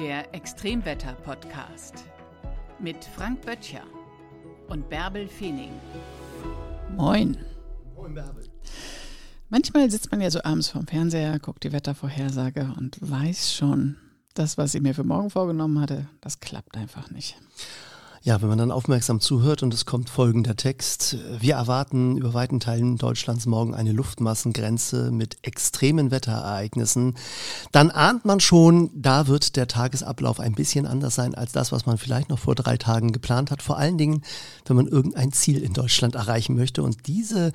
Der Extremwetter-Podcast mit Frank Böttcher und Bärbel Feening. Moin. Moin, Bärbel. Manchmal sitzt man ja so abends vorm Fernseher, guckt die Wettervorhersage und weiß schon, das, was ich mir für morgen vorgenommen hatte, das klappt einfach nicht. Ja, wenn man dann aufmerksam zuhört und es kommt folgender Text. Wir erwarten über weiten Teilen Deutschlands morgen eine Luftmassengrenze mit extremen Wetterereignissen. Dann ahnt man schon, da wird der Tagesablauf ein bisschen anders sein als das, was man vielleicht noch vor drei Tagen geplant hat. Vor allen Dingen, wenn man irgendein Ziel in Deutschland erreichen möchte. Und diese,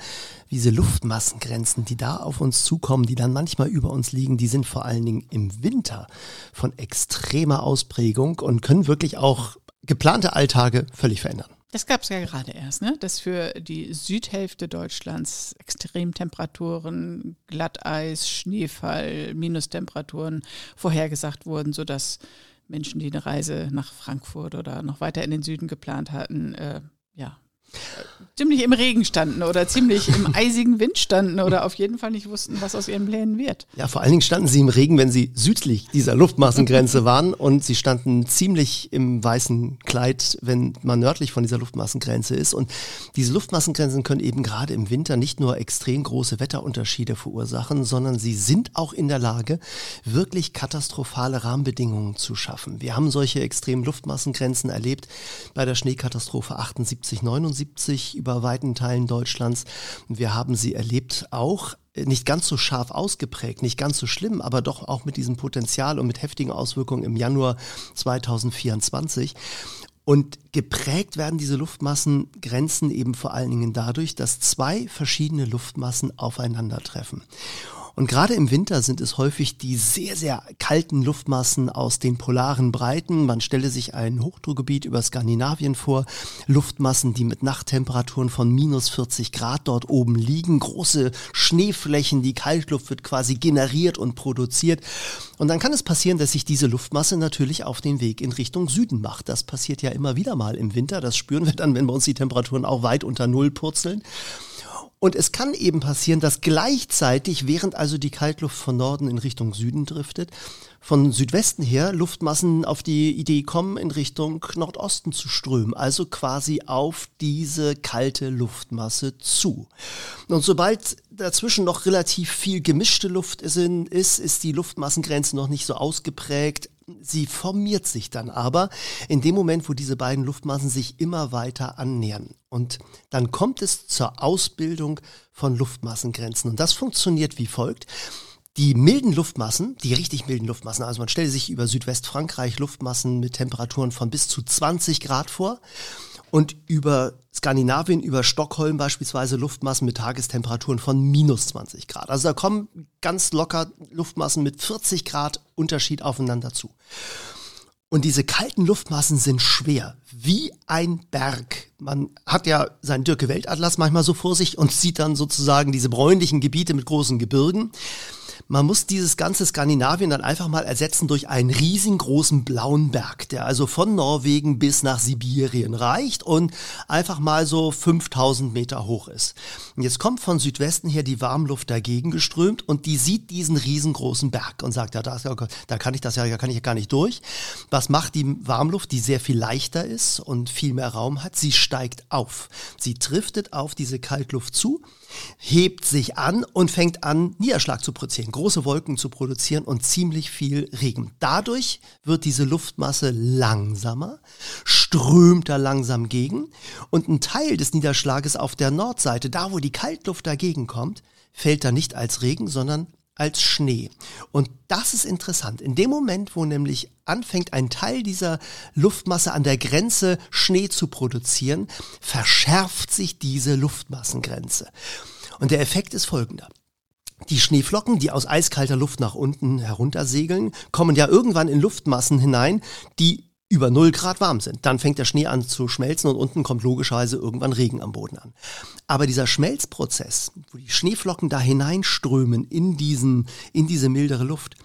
diese Luftmassengrenzen, die da auf uns zukommen, die dann manchmal über uns liegen, die sind vor allen Dingen im Winter von extremer Ausprägung und können wirklich auch geplante Alltage völlig verändern. Das gab es ja gerade erst, ne? dass für die Südhälfte Deutschlands Extremtemperaturen, Glatteis, Schneefall, Minustemperaturen vorhergesagt wurden, sodass Menschen, die eine Reise nach Frankfurt oder noch weiter in den Süden geplant hatten, äh, ja, ziemlich im Regen standen oder ziemlich im eisigen Wind standen oder auf jeden Fall nicht wussten, was aus ihren Plänen wird. Ja, vor allen Dingen standen sie im Regen, wenn sie südlich dieser Luftmassengrenze waren und sie standen ziemlich im weißen Kleid, wenn man nördlich von dieser Luftmassengrenze ist. Und diese Luftmassengrenzen können eben gerade im Winter nicht nur extrem große Wetterunterschiede verursachen, sondern sie sind auch in der Lage, wirklich katastrophale Rahmenbedingungen zu schaffen. Wir haben solche extremen Luftmassengrenzen erlebt bei der Schneekatastrophe 78, 79 1970 über weiten Teilen Deutschlands. Wir haben sie erlebt auch nicht ganz so scharf ausgeprägt, nicht ganz so schlimm, aber doch auch mit diesem Potenzial und mit heftigen Auswirkungen im Januar 2024. Und geprägt werden diese Luftmassengrenzen eben vor allen Dingen dadurch, dass zwei verschiedene Luftmassen aufeinandertreffen. Und gerade im Winter sind es häufig die sehr, sehr kalten Luftmassen aus den polaren Breiten. Man stelle sich ein Hochdruckgebiet über Skandinavien vor. Luftmassen, die mit Nachttemperaturen von minus 40 Grad dort oben liegen. Große Schneeflächen, die Kaltluft wird quasi generiert und produziert. Und dann kann es passieren, dass sich diese Luftmasse natürlich auf den Weg in Richtung Süden macht. Das passiert ja immer wieder mal im Winter. Das spüren wir dann, wenn bei uns die Temperaturen auch weit unter Null purzeln. Und es kann eben passieren, dass gleichzeitig, während also die Kaltluft von Norden in Richtung Süden driftet, von Südwesten her Luftmassen auf die Idee kommen, in Richtung Nordosten zu strömen, also quasi auf diese kalte Luftmasse zu. Und sobald dazwischen noch relativ viel gemischte Luft ist, ist die Luftmassengrenze noch nicht so ausgeprägt, Sie formiert sich dann aber in dem Moment, wo diese beiden Luftmassen sich immer weiter annähern. Und dann kommt es zur Ausbildung von Luftmassengrenzen. Und das funktioniert wie folgt. Die milden Luftmassen, die richtig milden Luftmassen, also man stelle sich über Südwestfrankreich Luftmassen mit Temperaturen von bis zu 20 Grad vor und über Skandinavien, über Stockholm beispielsweise Luftmassen mit Tagestemperaturen von minus 20 Grad. Also da kommen ganz locker Luftmassen mit 40 Grad Unterschied aufeinander zu. Und diese kalten Luftmassen sind schwer, wie ein Berg. Man hat ja seinen Dirke Weltatlas manchmal so vor sich und sieht dann sozusagen diese bräunlichen Gebiete mit großen Gebirgen. Man muss dieses ganze Skandinavien dann einfach mal ersetzen durch einen riesengroßen blauen Berg, der also von Norwegen bis nach Sibirien reicht und einfach mal so 5000 Meter hoch ist. Und jetzt kommt von Südwesten her die Warmluft dagegen geströmt und die sieht diesen riesengroßen Berg und sagt, ja, da, da kann ich das ja, da kann ich ja gar nicht durch. Was macht die Warmluft, die sehr viel leichter ist und viel mehr Raum hat? Sie steigt auf. Sie driftet auf diese Kaltluft zu hebt sich an und fängt an, Niederschlag zu produzieren, große Wolken zu produzieren und ziemlich viel Regen. Dadurch wird diese Luftmasse langsamer, strömt da langsam gegen und ein Teil des Niederschlages auf der Nordseite, da wo die Kaltluft dagegen kommt, fällt da nicht als Regen, sondern als Schnee. Und das ist interessant. In dem Moment, wo nämlich anfängt, ein Teil dieser Luftmasse an der Grenze Schnee zu produzieren, verschärft sich diese Luftmassengrenze. Und der Effekt ist folgender. Die Schneeflocken, die aus eiskalter Luft nach unten heruntersegeln, kommen ja irgendwann in Luftmassen hinein, die über 0 Grad warm sind. Dann fängt der Schnee an zu schmelzen und unten kommt logischerweise irgendwann Regen am Boden an. Aber dieser Schmelzprozess, wo die Schneeflocken da hineinströmen in, diesen, in diese mildere Luft,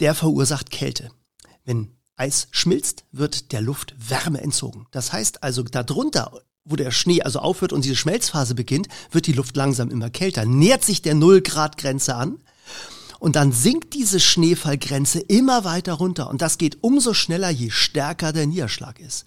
der verursacht Kälte. Wenn Eis schmilzt, wird der Luft Wärme entzogen. Das heißt also, darunter, wo der Schnee also aufhört und diese Schmelzphase beginnt, wird die Luft langsam immer kälter, nähert sich der 0 Grad Grenze an Und dann sinkt diese Schneefallgrenze immer weiter runter. Und das geht umso schneller, je stärker der Niederschlag ist.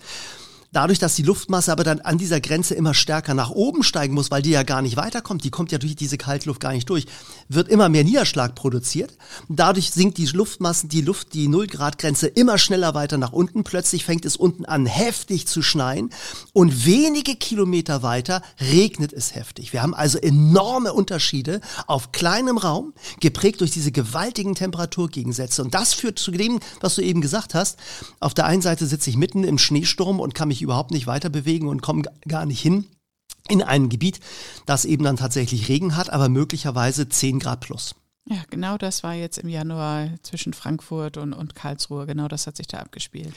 Dadurch, dass die Luftmasse aber dann an dieser Grenze immer stärker nach oben steigen muss, weil die ja gar nicht weiterkommt, die kommt ja durch diese Kaltluft gar nicht durch, wird immer mehr Niederschlag produziert. Dadurch sinkt die Luftmasse, die Luft, die Nullgradgrenze immer schneller weiter nach unten. Plötzlich fängt es unten an heftig zu schneien und wenige Kilometer weiter regnet es heftig. Wir haben also enorme Unterschiede auf kleinem Raum, geprägt durch diese gewaltigen Temperaturgegensätze. Und das führt zu dem, was du eben gesagt hast. Auf der einen Seite sitze ich mitten im Schneesturm und kann mich überhaupt nicht weiter bewegen und komme gar nicht hin in ein Gebiet, das eben dann tatsächlich Regen hat, aber möglicherweise 10 Grad plus. Ja, genau das war jetzt im Januar zwischen Frankfurt und, und Karlsruhe. Genau das hat sich da abgespielt.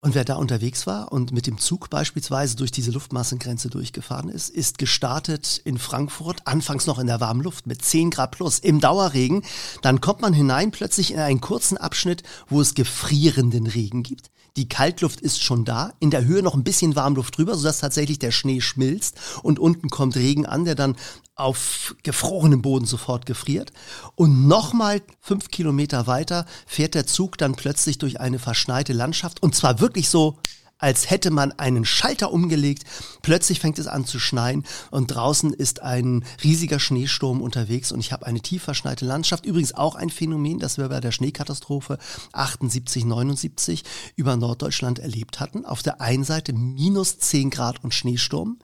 Und wer da unterwegs war und mit dem Zug beispielsweise durch diese Luftmassengrenze durchgefahren ist, ist gestartet in Frankfurt, anfangs noch in der warmen Luft mit 10 Grad plus im Dauerregen. Dann kommt man hinein plötzlich in einen kurzen Abschnitt, wo es gefrierenden Regen gibt. Die Kaltluft ist schon da, in der Höhe noch ein bisschen Warmluft drüber, sodass tatsächlich der Schnee schmilzt und unten kommt Regen an, der dann auf gefrorenem Boden sofort gefriert. Und nochmal fünf Kilometer weiter fährt der Zug dann plötzlich durch eine verschneite Landschaft und zwar wirklich so als hätte man einen Schalter umgelegt. Plötzlich fängt es an zu schneien und draußen ist ein riesiger Schneesturm unterwegs und ich habe eine tief verschneite Landschaft. Übrigens auch ein Phänomen, das wir bei der Schneekatastrophe 78, 79 über Norddeutschland erlebt hatten. Auf der einen Seite minus 10 Grad und Schneesturm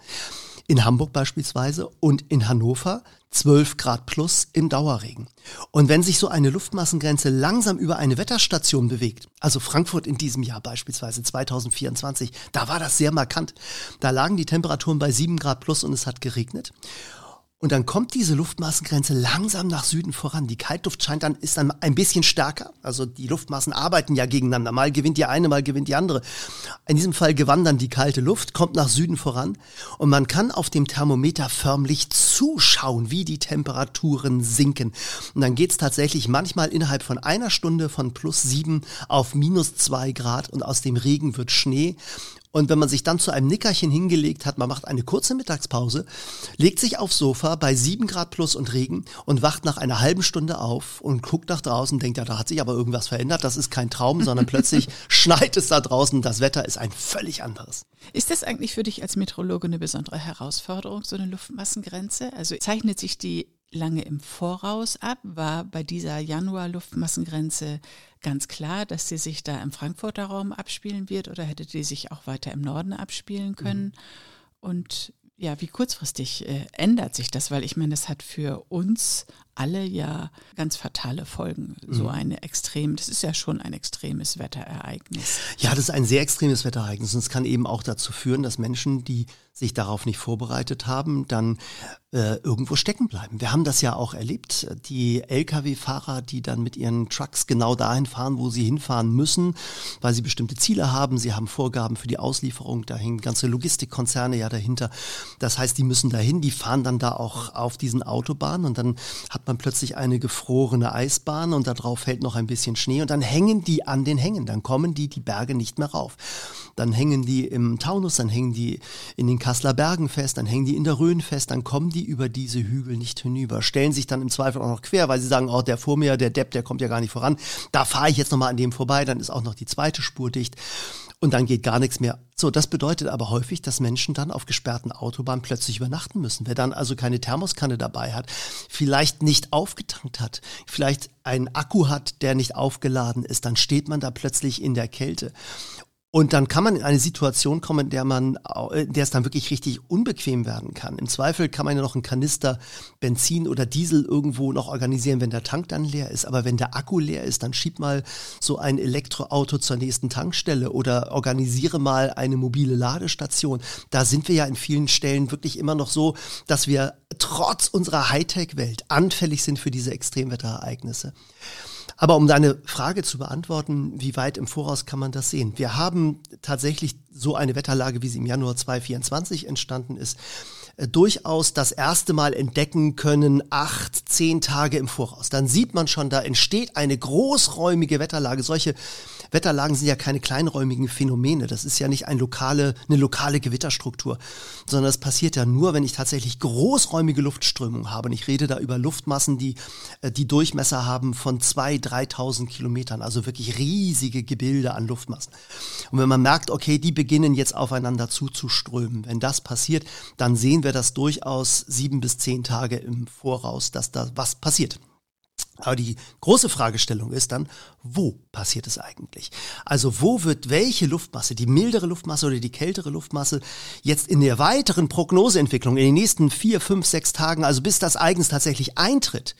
in Hamburg beispielsweise und in Hannover 12 Grad plus im Dauerregen. Und wenn sich so eine Luftmassengrenze langsam über eine Wetterstation bewegt, also Frankfurt in diesem Jahr beispielsweise 2024, da war das sehr markant. Da lagen die Temperaturen bei 7 Grad plus und es hat geregnet. Und dann kommt diese Luftmassengrenze langsam nach Süden voran. Die Kaltluft scheint dann, ist dann ein bisschen stärker. Also die Luftmassen arbeiten ja gegeneinander. Mal gewinnt die eine, mal gewinnt die andere. In diesem Fall gewann dann die kalte Luft, kommt nach Süden voran. Und man kann auf dem Thermometer förmlich zuschauen, wie die Temperaturen sinken. Und dann geht's tatsächlich manchmal innerhalb von einer Stunde von plus sieben auf minus zwei Grad und aus dem Regen wird Schnee. Und wenn man sich dann zu einem Nickerchen hingelegt hat, man macht eine kurze Mittagspause, legt sich aufs Sofa bei sieben Grad plus und Regen und wacht nach einer halben Stunde auf und guckt nach draußen, denkt, ja, da hat sich aber irgendwas verändert, das ist kein Traum, sondern plötzlich schneit es da draußen, das Wetter ist ein völlig anderes. Ist das eigentlich für dich als Meteorologe eine besondere Herausforderung, so eine Luftmassengrenze? Also zeichnet sich die lange im Voraus ab? War bei dieser Januar-Luftmassengrenze ganz klar, dass sie sich da im Frankfurter Raum abspielen wird oder hätte die sich auch weiter im Norden abspielen können? Mhm. Und ja, wie kurzfristig äh, ändert sich das? Weil ich meine, das hat für uns alle ja ganz fatale Folgen. So mhm. eine extrem, das ist ja schon ein extremes Wetterereignis. Ja, das ist ein sehr extremes Wetterereignis und es kann eben auch dazu führen, dass Menschen, die sich darauf nicht vorbereitet haben, dann äh, irgendwo stecken bleiben. Wir haben das ja auch erlebt. Die Lkw-Fahrer, die dann mit ihren Trucks genau dahin fahren, wo sie hinfahren müssen, weil sie bestimmte Ziele haben. Sie haben Vorgaben für die Auslieferung. Da hängen ganze Logistikkonzerne ja dahinter. Das heißt, die müssen dahin. Die fahren dann da auch auf diesen Autobahnen und dann hat man plötzlich eine gefrorene Eisbahn und darauf fällt noch ein bisschen Schnee und dann hängen die an den Hängen. Dann kommen die die Berge nicht mehr rauf. Dann hängen die im Taunus, dann hängen die in den Kasseler Bergen fest, dann hängen die in der Rhön fest, dann kommen die über diese Hügel nicht hinüber, stellen sich dann im Zweifel auch noch quer, weil sie sagen, oh, der vor mir, der Depp, der kommt ja gar nicht voran. Da fahre ich jetzt nochmal an dem vorbei, dann ist auch noch die zweite Spur dicht und dann geht gar nichts mehr. So, das bedeutet aber häufig, dass Menschen dann auf gesperrten Autobahnen plötzlich übernachten müssen. Wer dann also keine Thermoskanne dabei hat, vielleicht nicht aufgetankt hat, vielleicht einen Akku hat, der nicht aufgeladen ist, dann steht man da plötzlich in der Kälte. Und dann kann man in eine Situation kommen, in der man, in der es dann wirklich richtig unbequem werden kann. Im Zweifel kann man ja noch einen Kanister Benzin oder Diesel irgendwo noch organisieren, wenn der Tank dann leer ist. Aber wenn der Akku leer ist, dann schieb mal so ein Elektroauto zur nächsten Tankstelle oder organisiere mal eine mobile Ladestation. Da sind wir ja in vielen Stellen wirklich immer noch so, dass wir trotz unserer Hightech-Welt anfällig sind für diese Extremwetterereignisse. Aber um deine Frage zu beantworten, wie weit im Voraus kann man das sehen? Wir haben tatsächlich so eine Wetterlage, wie sie im Januar 2024 entstanden ist, äh, durchaus das erste Mal entdecken können, acht, zehn Tage im Voraus. Dann sieht man schon, da entsteht eine großräumige Wetterlage. Solche Wetterlagen sind ja keine kleinräumigen Phänomene. Das ist ja nicht ein lokale, eine lokale Gewitterstruktur, sondern das passiert ja nur, wenn ich tatsächlich großräumige Luftströmung habe. Und ich rede da über Luftmassen, die äh, die Durchmesser haben von 2.000, 3.000 Kilometern, also wirklich riesige Gebilde an Luftmassen. Und wenn man merkt, okay, die beginnen jetzt aufeinander zuzuströmen, wenn das passiert, dann sehen wir das durchaus sieben bis zehn Tage im Voraus, dass da was passiert. Aber die große Fragestellung ist dann, wo passiert es eigentlich? Also wo wird welche Luftmasse, die mildere Luftmasse oder die kältere Luftmasse, jetzt in der weiteren Prognoseentwicklung in den nächsten vier, fünf, sechs Tagen, also bis das Eigens tatsächlich eintritt,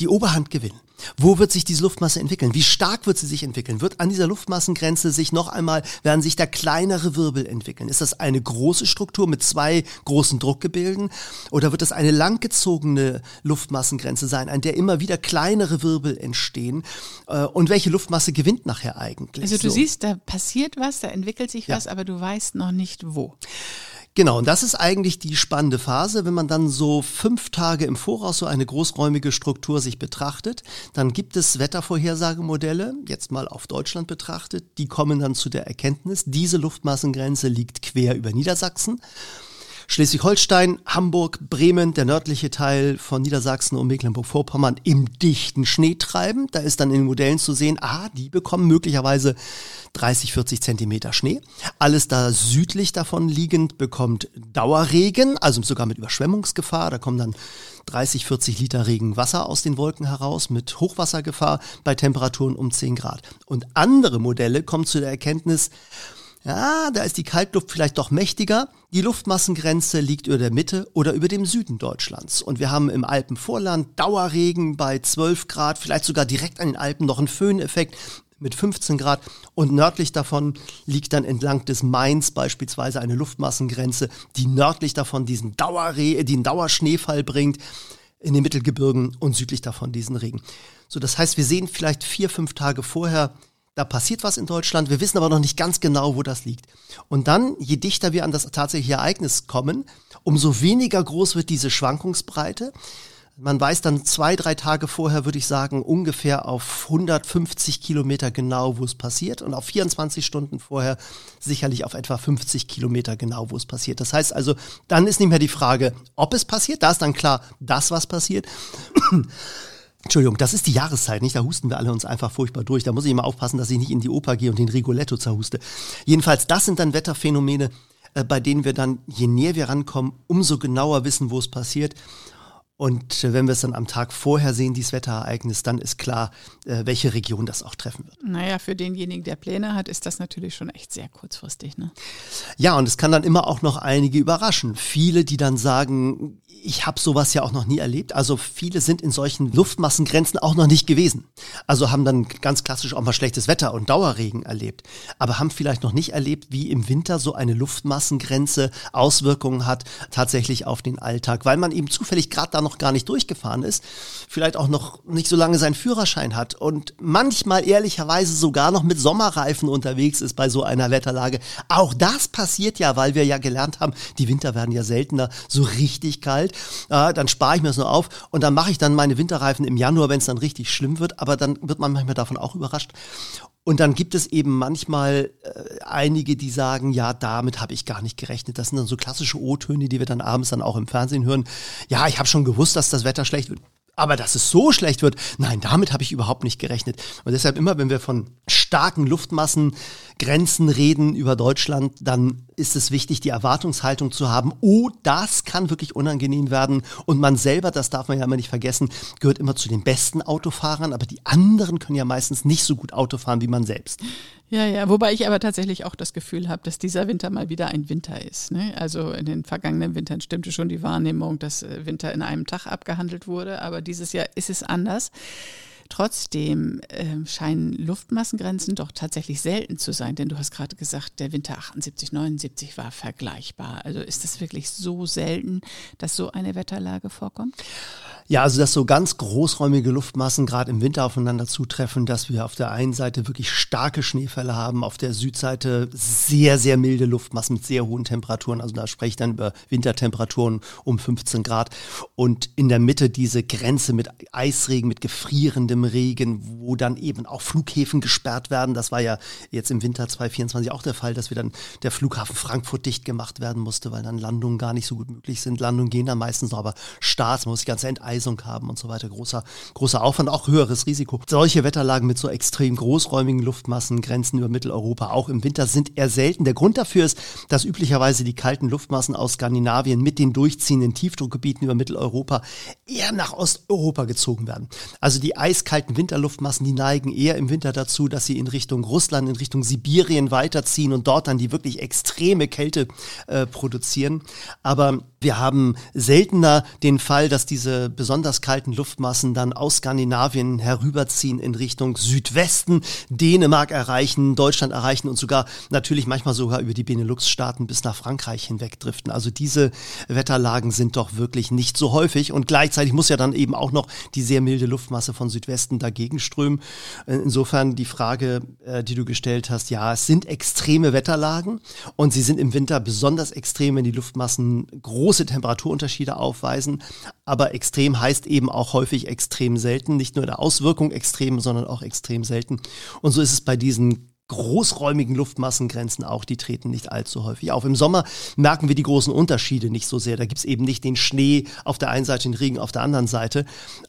die Oberhand gewinnen? Wo wird sich diese Luftmasse entwickeln? Wie stark wird sie sich entwickeln? Wird an dieser Luftmassengrenze sich noch einmal, werden sich da kleinere Wirbel entwickeln? Ist das eine große Struktur mit zwei großen Druckgebilden? Oder wird das eine langgezogene Luftmassengrenze sein, an der immer wieder kleinere Wirbel entstehen? Äh, und welche Luftmasse gewinnt nachher eigentlich? Also du so. siehst, da passiert was, da entwickelt sich was, ja. aber du weißt noch nicht wo. Genau, und das ist eigentlich die spannende Phase, wenn man dann so fünf Tage im Voraus so eine großräumige Struktur sich betrachtet, dann gibt es Wettervorhersagemodelle, jetzt mal auf Deutschland betrachtet, die kommen dann zu der Erkenntnis, diese Luftmassengrenze liegt quer über Niedersachsen. Schleswig-Holstein, Hamburg, Bremen, der nördliche Teil von Niedersachsen und Mecklenburg-Vorpommern im dichten Schnee treiben. Da ist dann in den Modellen zu sehen, ah, die bekommen möglicherweise 30, 40 Zentimeter Schnee. Alles da südlich davon liegend bekommt Dauerregen, also sogar mit Überschwemmungsgefahr. Da kommen dann 30, 40 Liter Regenwasser aus den Wolken heraus mit Hochwassergefahr bei Temperaturen um 10 Grad. Und andere Modelle kommen zu der Erkenntnis, ja, da ist die Kaltluft vielleicht doch mächtiger. Die Luftmassengrenze liegt über der Mitte oder über dem Süden Deutschlands. Und wir haben im Alpenvorland Dauerregen bei 12 Grad, vielleicht sogar direkt an den Alpen noch einen Föhneffekt mit 15 Grad. Und nördlich davon liegt dann entlang des Mains beispielsweise eine Luftmassengrenze, die nördlich davon diesen, Dauerre den Dauerschneefall bringt in den Mittelgebirgen und südlich davon diesen Regen. So, das heißt, wir sehen vielleicht vier, fünf Tage vorher da passiert was in Deutschland, wir wissen aber noch nicht ganz genau, wo das liegt. Und dann, je dichter wir an das tatsächliche Ereignis kommen, umso weniger groß wird diese Schwankungsbreite. Man weiß dann zwei, drei Tage vorher, würde ich sagen, ungefähr auf 150 Kilometer genau, wo es passiert und auf 24 Stunden vorher sicherlich auf etwa 50 Kilometer genau, wo es passiert. Das heißt also, dann ist nicht mehr die Frage, ob es passiert, da ist dann klar, das, was passiert. Entschuldigung, das ist die Jahreszeit, nicht? Da husten wir alle uns einfach furchtbar durch. Da muss ich immer aufpassen, dass ich nicht in die Oper gehe und den Rigoletto zerhuste. Jedenfalls, das sind dann Wetterphänomene, äh, bei denen wir dann, je näher wir rankommen, umso genauer wissen, wo es passiert. Und äh, wenn wir es dann am Tag vorher sehen, dieses Wetterereignis, dann ist klar, äh, welche Region das auch treffen wird. Naja, für denjenigen, der Pläne hat, ist das natürlich schon echt sehr kurzfristig. Ne? Ja, und es kann dann immer auch noch einige überraschen. Viele, die dann sagen, ich habe sowas ja auch noch nie erlebt. Also viele sind in solchen Luftmassengrenzen auch noch nicht gewesen. Also haben dann ganz klassisch auch mal schlechtes Wetter und Dauerregen erlebt. Aber haben vielleicht noch nicht erlebt, wie im Winter so eine Luftmassengrenze Auswirkungen hat tatsächlich auf den Alltag, weil man eben zufällig gerade da noch gar nicht durchgefahren ist, vielleicht auch noch nicht so lange seinen Führerschein hat und manchmal ehrlicherweise sogar noch mit Sommerreifen unterwegs ist bei so einer Wetterlage. Auch das passiert ja, weil wir ja gelernt haben, die Winter werden ja seltener so richtig kalt äh, dann spare ich mir das nur auf und dann mache ich dann meine Winterreifen im Januar, wenn es dann richtig schlimm wird, aber dann wird man manchmal davon auch überrascht. Und dann gibt es eben manchmal äh, einige, die sagen, ja, damit habe ich gar nicht gerechnet. Das sind dann so klassische O-Töne, die wir dann abends dann auch im Fernsehen hören. Ja, ich habe schon gewusst, dass das Wetter schlecht wird. Aber dass es so schlecht wird, nein, damit habe ich überhaupt nicht gerechnet. Und deshalb immer, wenn wir von starken Luftmassengrenzen reden über Deutschland, dann ist es wichtig, die Erwartungshaltung zu haben, oh, das kann wirklich unangenehm werden. Und man selber, das darf man ja immer nicht vergessen, gehört immer zu den besten Autofahrern, aber die anderen können ja meistens nicht so gut Auto fahren wie man selbst. Ja, ja, wobei ich aber tatsächlich auch das Gefühl habe, dass dieser Winter mal wieder ein Winter ist. Ne? Also in den vergangenen Wintern stimmte schon die Wahrnehmung, dass äh, Winter in einem Tag abgehandelt wurde, aber dieses Jahr ist es anders. Trotzdem äh, scheinen Luftmassengrenzen doch tatsächlich selten zu sein, denn du hast gerade gesagt, der Winter 78, 79 war vergleichbar. Also ist es wirklich so selten, dass so eine Wetterlage vorkommt? Ja, also dass so ganz großräumige Luftmassen gerade im Winter aufeinander zutreffen, dass wir auf der einen Seite wirklich starke Schneefälle haben, auf der Südseite sehr, sehr milde Luftmassen mit sehr hohen Temperaturen. Also da spreche ich dann über Wintertemperaturen um 15 Grad. Und in der Mitte diese Grenze mit Eisregen, mit gefrierendem Regen, wo dann eben auch Flughäfen gesperrt werden. Das war ja jetzt im Winter 2024 auch der Fall, dass wir dann der Flughafen Frankfurt dicht gemacht werden musste, weil dann Landungen gar nicht so gut möglich sind. Landungen gehen dann meistens noch, aber Starts, man muss die ganze enteisen Vereisung haben und so weiter. Großer, großer Aufwand, auch höheres Risiko. Solche Wetterlagen mit so extrem großräumigen Luftmassen, Grenzen über Mitteleuropa, auch im Winter sind eher selten. Der Grund dafür ist, dass üblicherweise die kalten Luftmassen aus Skandinavien mit den durchziehenden Tiefdruckgebieten über Mitteleuropa eher nach Osteuropa gezogen werden. Also die eiskalten Winterluftmassen, die neigen eher im Winter dazu, dass sie in Richtung Russland, in Richtung Sibirien weiterziehen und dort dann die wirklich extreme Kälte äh, produzieren. Aber wir haben seltener den Fall, dass diese besonders kalten Luftmassen dann aus Skandinavien herüberziehen in Richtung Südwesten, Dänemark erreichen, Deutschland erreichen und sogar natürlich manchmal sogar über die Benelux-Staaten bis nach Frankreich hinwegdriften. Also diese Wetterlagen sind doch wirklich nicht so häufig und gleichzeitig muss ja dann eben auch noch die sehr milde Luftmasse von Südwesten dagegen strömen. Insofern die Frage, äh, die du gestellt hast, ja, es sind extreme Wetterlagen und sie sind im Winter besonders extrem, wenn die Luftmassen große Temperaturunterschiede aufweisen, aber extrem heißt eben auch häufig extrem selten, nicht nur in der Auswirkung extrem, sondern auch extrem selten. Und so ist es bei diesen großräumigen Luftmassengrenzen auch, die treten nicht allzu häufig auf. Im Sommer merken wir die großen Unterschiede nicht so sehr. Da gibt es eben nicht den Schnee auf der einen Seite, den Regen auf der anderen Seite.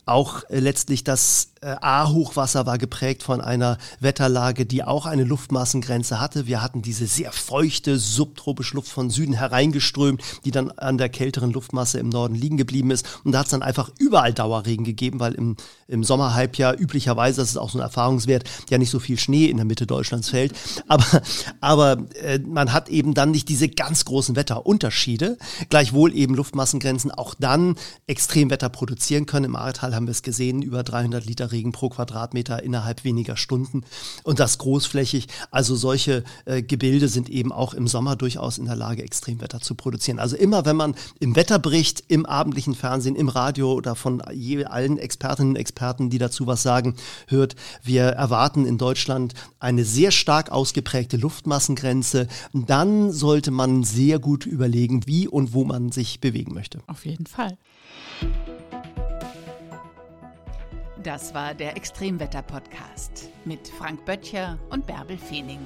Auch äh, letztlich das äh, A-Hochwasser war geprägt von einer Wetterlage, die auch eine Luftmassengrenze hatte. Wir hatten diese sehr feuchte subtropische Luft von Süden hereingeströmt, die dann an der kälteren Luftmasse im Norden liegen geblieben ist. Und da hat es dann einfach überall Dauerregen gegeben, weil im, im Sommerhalbjahr üblicherweise, das ist auch so ein Erfahrungswert, ja nicht so viel Schnee in der Mitte Deutschlands fällt. Aber, aber äh, man hat eben dann nicht diese ganz großen Wetterunterschiede. Gleichwohl eben Luftmassengrenzen auch dann Extremwetter produzieren können. Im Ahrtal haben wir es gesehen, über 300 Liter Regen pro Quadratmeter innerhalb weniger Stunden und das großflächig. Also solche äh, Gebilde sind eben auch im Sommer durchaus in der Lage, Extremwetter zu produzieren. Also immer, wenn man im Wetterbericht, im abendlichen Fernsehen, im Radio oder von je, allen Expertinnen und Experten, die dazu was sagen, hört, wir erwarten in Deutschland eine sehr stark ausgeprägte Luftmassengrenze, dann sollte man sehr gut überlegen, wie und wo man sich bewegen möchte. Auf jeden Fall. Das war der Extremwetter-Podcast mit Frank Böttcher und Bärbel Feening.